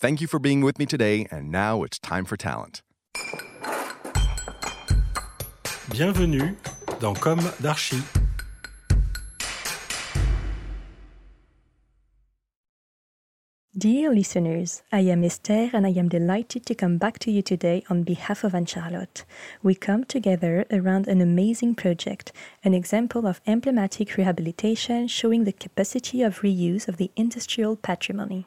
Thank you for being with me today, and now it's time for talent. Bienvenue dans Com d'Archi. Dear listeners, I am Esther and I am delighted to come back to you today on behalf of Anne Charlotte. We come together around an amazing project, an example of emblematic rehabilitation showing the capacity of reuse of the industrial patrimony.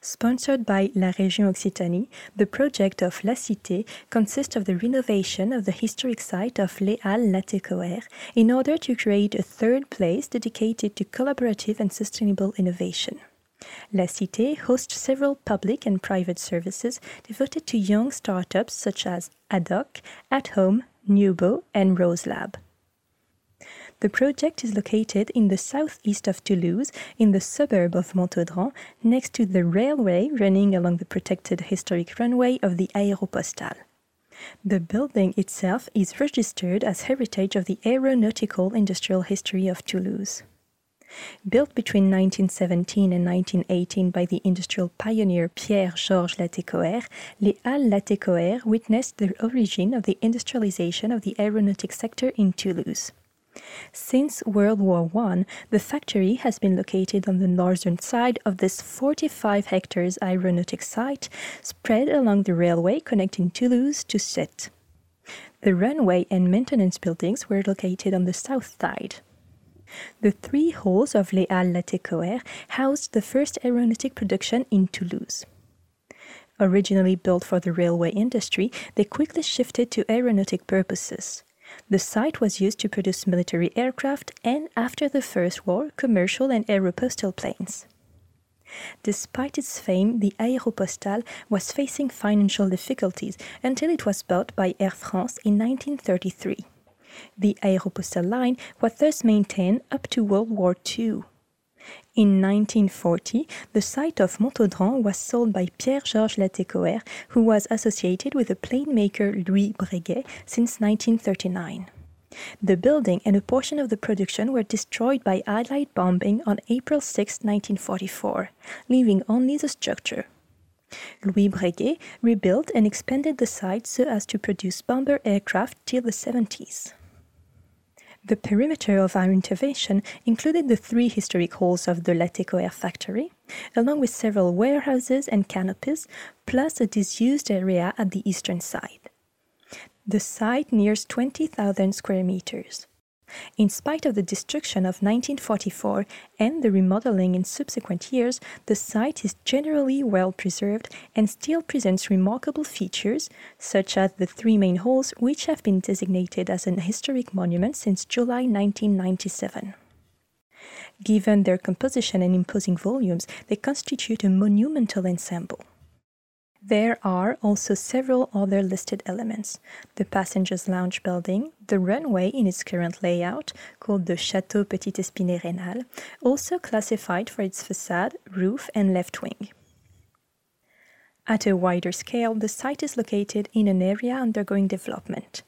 Sponsored by La Région Occitanie, the project of La Cité consists of the renovation of the historic site of Les Halles Latécoère in order to create a third place dedicated to collaborative and sustainable innovation. La Cité hosts several public and private services devoted to young startups such as ADOC, At Home, Nubo, and Rose Lab. The project is located in the southeast of Toulouse, in the suburb of Montaudran, next to the railway running along the protected historic runway of the Aéropostale. The building itself is registered as heritage of the aeronautical industrial history of Toulouse. Built between 1917 and 1918 by the industrial pioneer Pierre-Georges Latécoère, Les Halles Latécoère witnessed the origin of the industrialization of the aeronautic sector in Toulouse. Since World War I, the factory has been located on the northern side of this 45 hectares aeronautic site spread along the railway connecting Toulouse to Sète. The runway and maintenance buildings were located on the south side. The three halls of Les Halles Latécoère housed the first aeronautic production in Toulouse. Originally built for the railway industry, they quickly shifted to aeronautic purposes. The site was used to produce military aircraft and, after the First War, commercial and aeropostal planes. Despite its fame, the Aéropostale was facing financial difficulties until it was bought by Air France in 1933. The Aéropostale line was thus maintained up to World War II. In 1940, the site of Montaudran was sold by Pierre-Georges Latécoère, who was associated with the plane maker Louis Breguet since 1939. The building and a portion of the production were destroyed by Allied bombing on April 6, 1944, leaving only the structure. Louis Breguet rebuilt and expanded the site so as to produce bomber aircraft till the 70s. The perimeter of our intervention included the three historic halls of the Latécoère factory, along with several warehouses and canopies, plus a disused area at the eastern side. The site nears 20,000 square meters. In spite of the destruction of 1944 and the remodeling in subsequent years, the site is generally well preserved and still presents remarkable features, such as the three main halls, which have been designated as an historic monument since July 1997. Given their composition and imposing volumes, they constitute a monumental ensemble. There are also several other listed elements the passengers' lounge building, the runway in its current layout, called the Château Petit Espinet Rénal, also classified for its facade, roof, and left wing. At a wider scale, the site is located in an area undergoing development.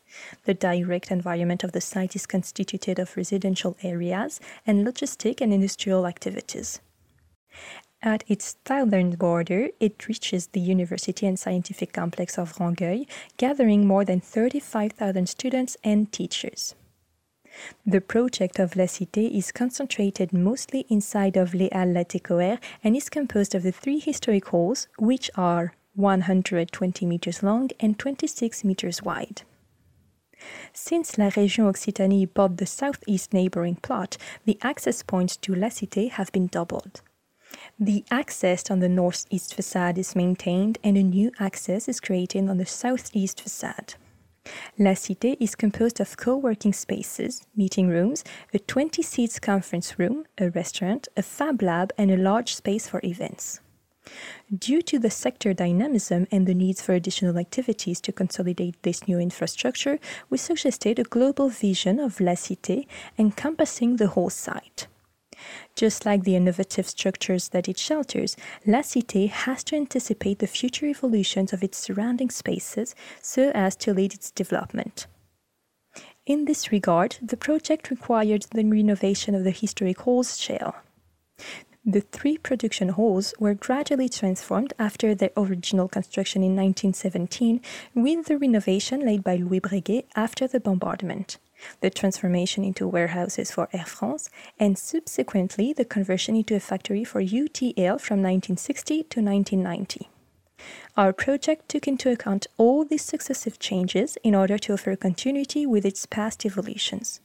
The direct environment of the site is constituted of residential areas and logistic and industrial activities. At its southern border, it reaches the University and Scientific Complex of Rangueil, gathering more than 35,000 students and teachers. The project of La Cité is concentrated mostly inside of Les Halles Latécoère and is composed of the three historic halls, which are 120 meters long and 26 meters wide. Since La Région Occitanie bought the southeast neighboring plot, the access points to La Cité have been doubled. The access on the northeast facade is maintained and a new access is created on the southeast facade. La Cité is composed of co working spaces, meeting rooms, a 20 seats conference room, a restaurant, a fab lab, and a large space for events. Due to the sector dynamism and the needs for additional activities to consolidate this new infrastructure, we suggested a global vision of La Cité encompassing the whole site. Just like the innovative structures that it shelters, La Cité has to anticipate the future evolutions of its surrounding spaces so as to lead its development. In this regard, the project required the renovation of the historic halls shell. The three production halls were gradually transformed after their original construction in 1917 with the renovation laid by Louis Breguet after the bombardment, the transformation into warehouses for Air France, and subsequently the conversion into a factory for UTL from 1960 to 1990. Our project took into account all these successive changes in order to offer continuity with its past evolutions.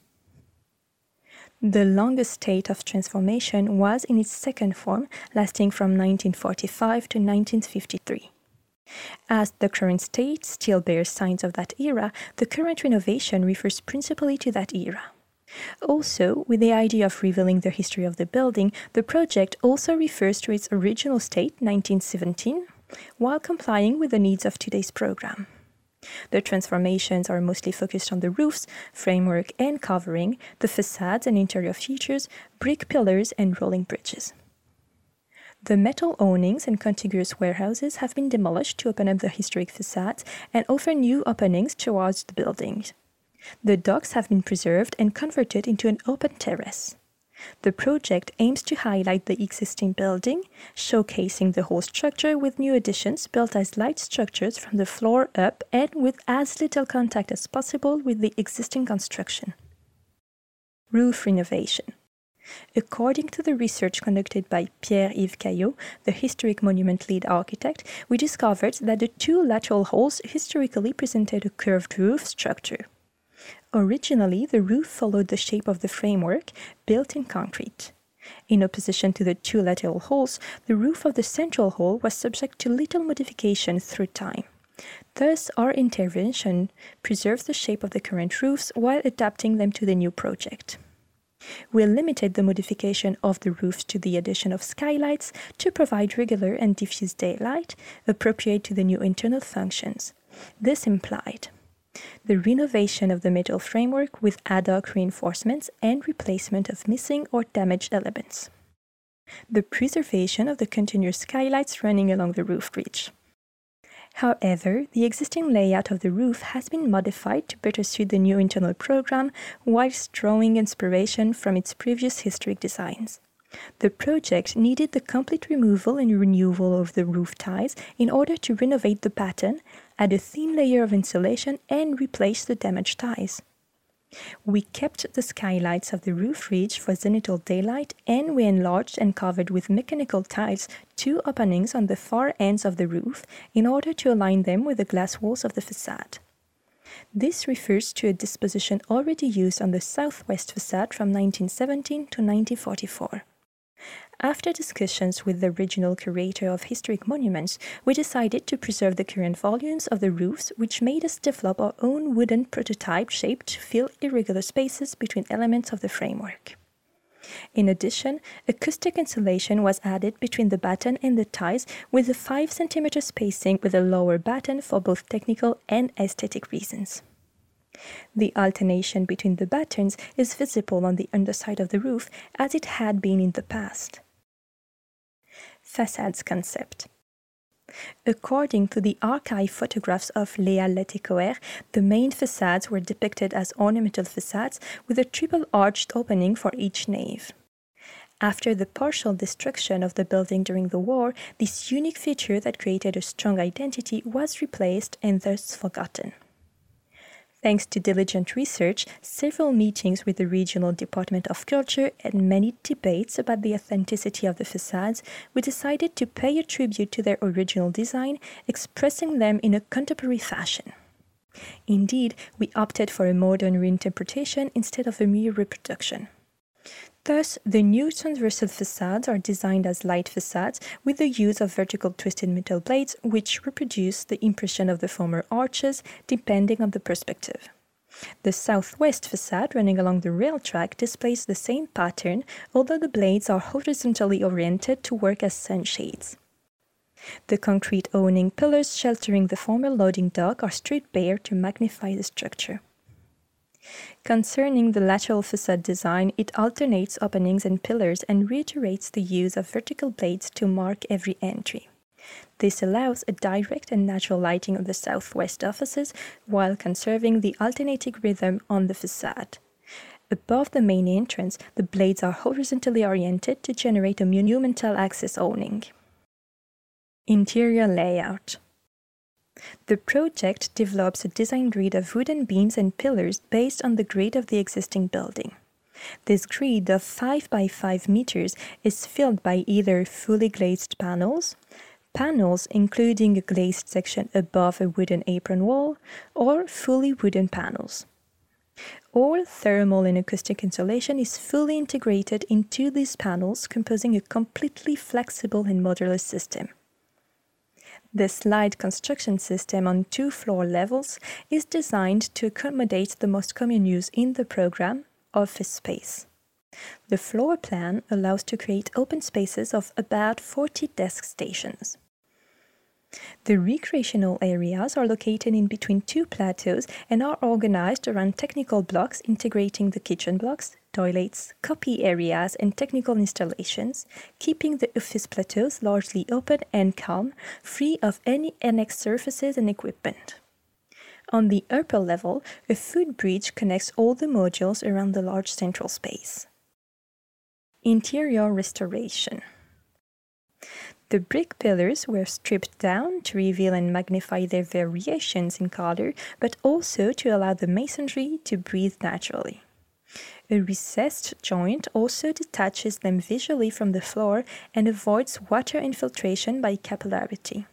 The longest state of transformation was in its second form, lasting from 1945 to 1953. As the current state still bears signs of that era, the current renovation refers principally to that era. Also, with the idea of revealing the history of the building, the project also refers to its original state, 1917, while complying with the needs of today's program. The transformations are mostly focused on the roofs, framework and covering, the facades and interior features, brick pillars, and rolling bridges. The metal awnings and contiguous warehouses have been demolished to open up the historic facades and offer new openings towards the buildings. The docks have been preserved and converted into an open terrace. The project aims to highlight the existing building, showcasing the whole structure with new additions built as light structures from the floor up and with as little contact as possible with the existing construction. Roof renovation. According to the research conducted by Pierre-Yves Caillault, the historic monument lead architect, we discovered that the two lateral halls historically presented a curved roof structure. Originally, the roof followed the shape of the framework, built in concrete. In opposition to the two lateral halls, the roof of the central hall was subject to little modification through time. Thus, our intervention preserves the shape of the current roofs while adapting them to the new project. We limited the modification of the roofs to the addition of skylights to provide regular and diffuse daylight appropriate to the new internal functions. This implied the renovation of the metal framework with ad hoc reinforcements and replacement of missing or damaged elements. The preservation of the continuous skylights running along the roof ridge. However, the existing layout of the roof has been modified to better suit the new internal program whilst drawing inspiration from its previous historic designs. The project needed the complete removal and renewal of the roof ties in order to renovate the pattern, add a thin layer of insulation, and replace the damaged ties. We kept the skylights of the roof ridge for zenithal daylight and we enlarged and covered with mechanical tiles two openings on the far ends of the roof in order to align them with the glass walls of the facade. This refers to a disposition already used on the southwest facade from 1917 to 1944. After discussions with the regional curator of historic monuments, we decided to preserve the current volumes of the roofs, which made us develop our own wooden prototype shape to fill irregular spaces between elements of the framework. In addition, acoustic insulation was added between the batten and the ties with a 5 cm spacing with a lower batten for both technical and aesthetic reasons. The alternation between the battens is visible on the underside of the roof as it had been in the past facades concept. According to the archive photographs of Léa Latécoère, the main facades were depicted as ornamental facades with a triple arched opening for each nave. After the partial destruction of the building during the war, this unique feature that created a strong identity was replaced and thus forgotten. Thanks to diligent research, several meetings with the Regional Department of Culture, and many debates about the authenticity of the facades, we decided to pay a tribute to their original design, expressing them in a contemporary fashion. Indeed, we opted for a modern reinterpretation instead of a mere reproduction. Thus, the new transversal facades are designed as light facades with the use of vertical twisted metal blades, which reproduce the impression of the former arches depending on the perspective. The southwest facade running along the rail track displays the same pattern, although the blades are horizontally oriented to work as sunshades. The concrete awning pillars sheltering the former loading dock are stripped bare to magnify the structure. Concerning the lateral facade design, it alternates openings and pillars and reiterates the use of vertical blades to mark every entry. This allows a direct and natural lighting of the southwest offices while conserving the alternating rhythm on the facade. Above the main entrance, the blades are horizontally oriented to generate a monumental access awning. Interior layout the project develops a design grid of wooden beams and pillars based on the grid of the existing building. This grid of 5 by 5 meters is filled by either fully glazed panels, panels including a glazed section above a wooden apron wall, or fully wooden panels. All thermal and acoustic insulation is fully integrated into these panels, composing a completely flexible and modular system. The slide construction system on two floor levels is designed to accommodate the most common use in the program, office space. The floor plan allows to create open spaces of about 40 desk stations. The recreational areas are located in between two plateaus and are organized around technical blocks integrating the kitchen blocks, toilets, copy areas, and technical installations, keeping the office plateaus largely open and calm, free of any annex surfaces and equipment. On the upper level, a footbridge connects all the modules around the large central space. Interior restoration. The brick pillars were stripped down to reveal and magnify their variations in color, but also to allow the masonry to breathe naturally. A recessed joint also detaches them visually from the floor and avoids water infiltration by capillarity.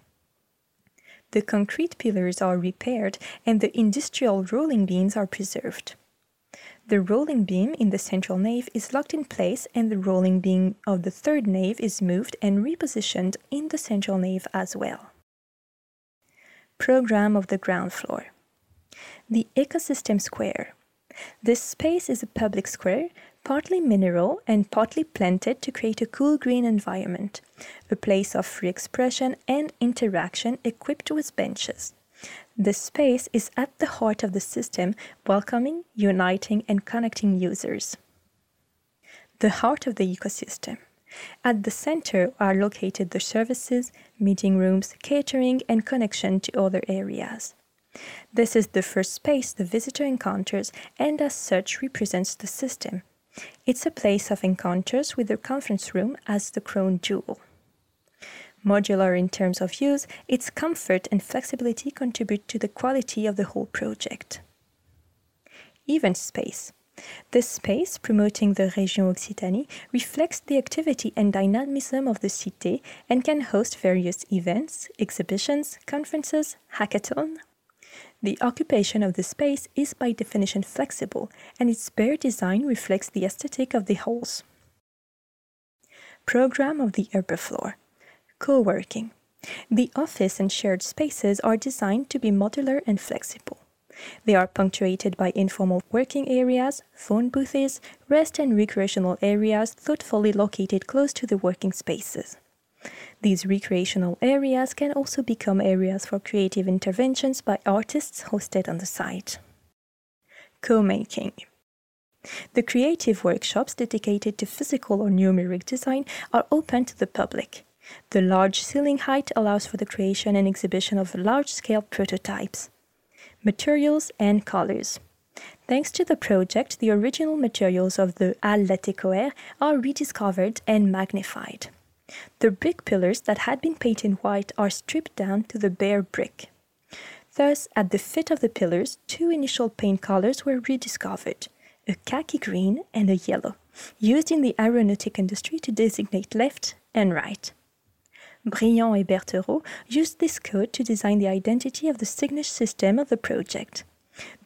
The concrete pillars are repaired and the industrial rolling beams are preserved. The rolling beam in the central nave is locked in place, and the rolling beam of the third nave is moved and repositioned in the central nave as well. Program of the ground floor. The Ecosystem Square. This space is a public square, partly mineral and partly planted to create a cool green environment, a place of free expression and interaction equipped with benches. The space is at the heart of the system, welcoming, uniting, and connecting users. The heart of the ecosystem. At the center are located the services, meeting rooms, catering, and connection to other areas. This is the first space the visitor encounters and, as such, represents the system. It's a place of encounters with the conference room as the crown jewel. Modular in terms of use, its comfort and flexibility contribute to the quality of the whole project. Event space. This space, promoting the Région Occitanie, reflects the activity and dynamism of the Cité and can host various events, exhibitions, conferences, hackathon. The occupation of the space is by definition flexible, and its bare design reflects the aesthetic of the halls. Program of the upper floor. Co-working. The office and shared spaces are designed to be modular and flexible. They are punctuated by informal working areas, phone booths, rest and recreational areas thoughtfully located close to the working spaces. These recreational areas can also become areas for creative interventions by artists hosted on the site. Co-making. The creative workshops dedicated to physical or numeric design are open to the public. The large ceiling height allows for the creation and exhibition of large-scale prototypes. Materials and colors. Thanks to the project, the original materials of the Halles Latécoère are rediscovered and magnified. The brick pillars that had been painted white are stripped down to the bare brick. Thus, at the foot of the pillars, two initial paint colors were rediscovered a khaki green and a yellow, used in the aeronautic industry to designate left and right. Briand and Berthereau used this code to design the identity of the signage system of the project.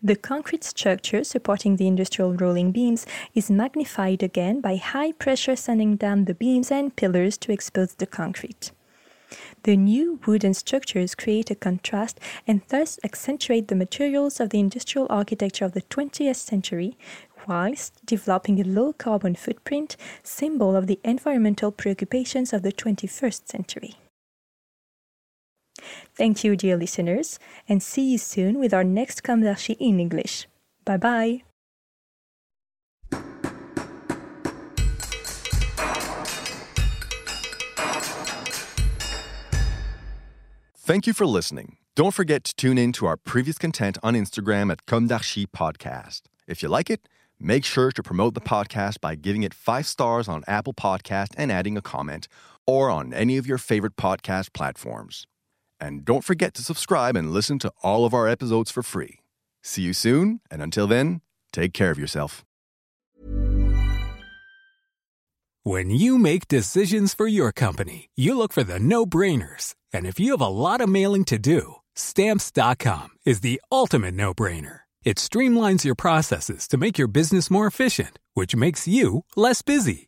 The concrete structure supporting the industrial rolling beams is magnified again by high pressure sending down the beams and pillars to expose the concrete. The new wooden structures create a contrast and thus accentuate the materials of the industrial architecture of the 20th century, whilst developing a low carbon footprint, symbol of the environmental preoccupations of the 21st century. Thank you, dear listeners, and see you soon with our next d'Archi in English. Bye bye. Thank you for listening. Don't forget to tune in to our previous content on Instagram at Comme Podcast. If you like it, make sure to promote the podcast by giving it five stars on Apple Podcast and adding a comment, or on any of your favorite podcast platforms. And don't forget to subscribe and listen to all of our episodes for free. See you soon, and until then, take care of yourself. When you make decisions for your company, you look for the no brainers. And if you have a lot of mailing to do, stamps.com is the ultimate no brainer. It streamlines your processes to make your business more efficient, which makes you less busy.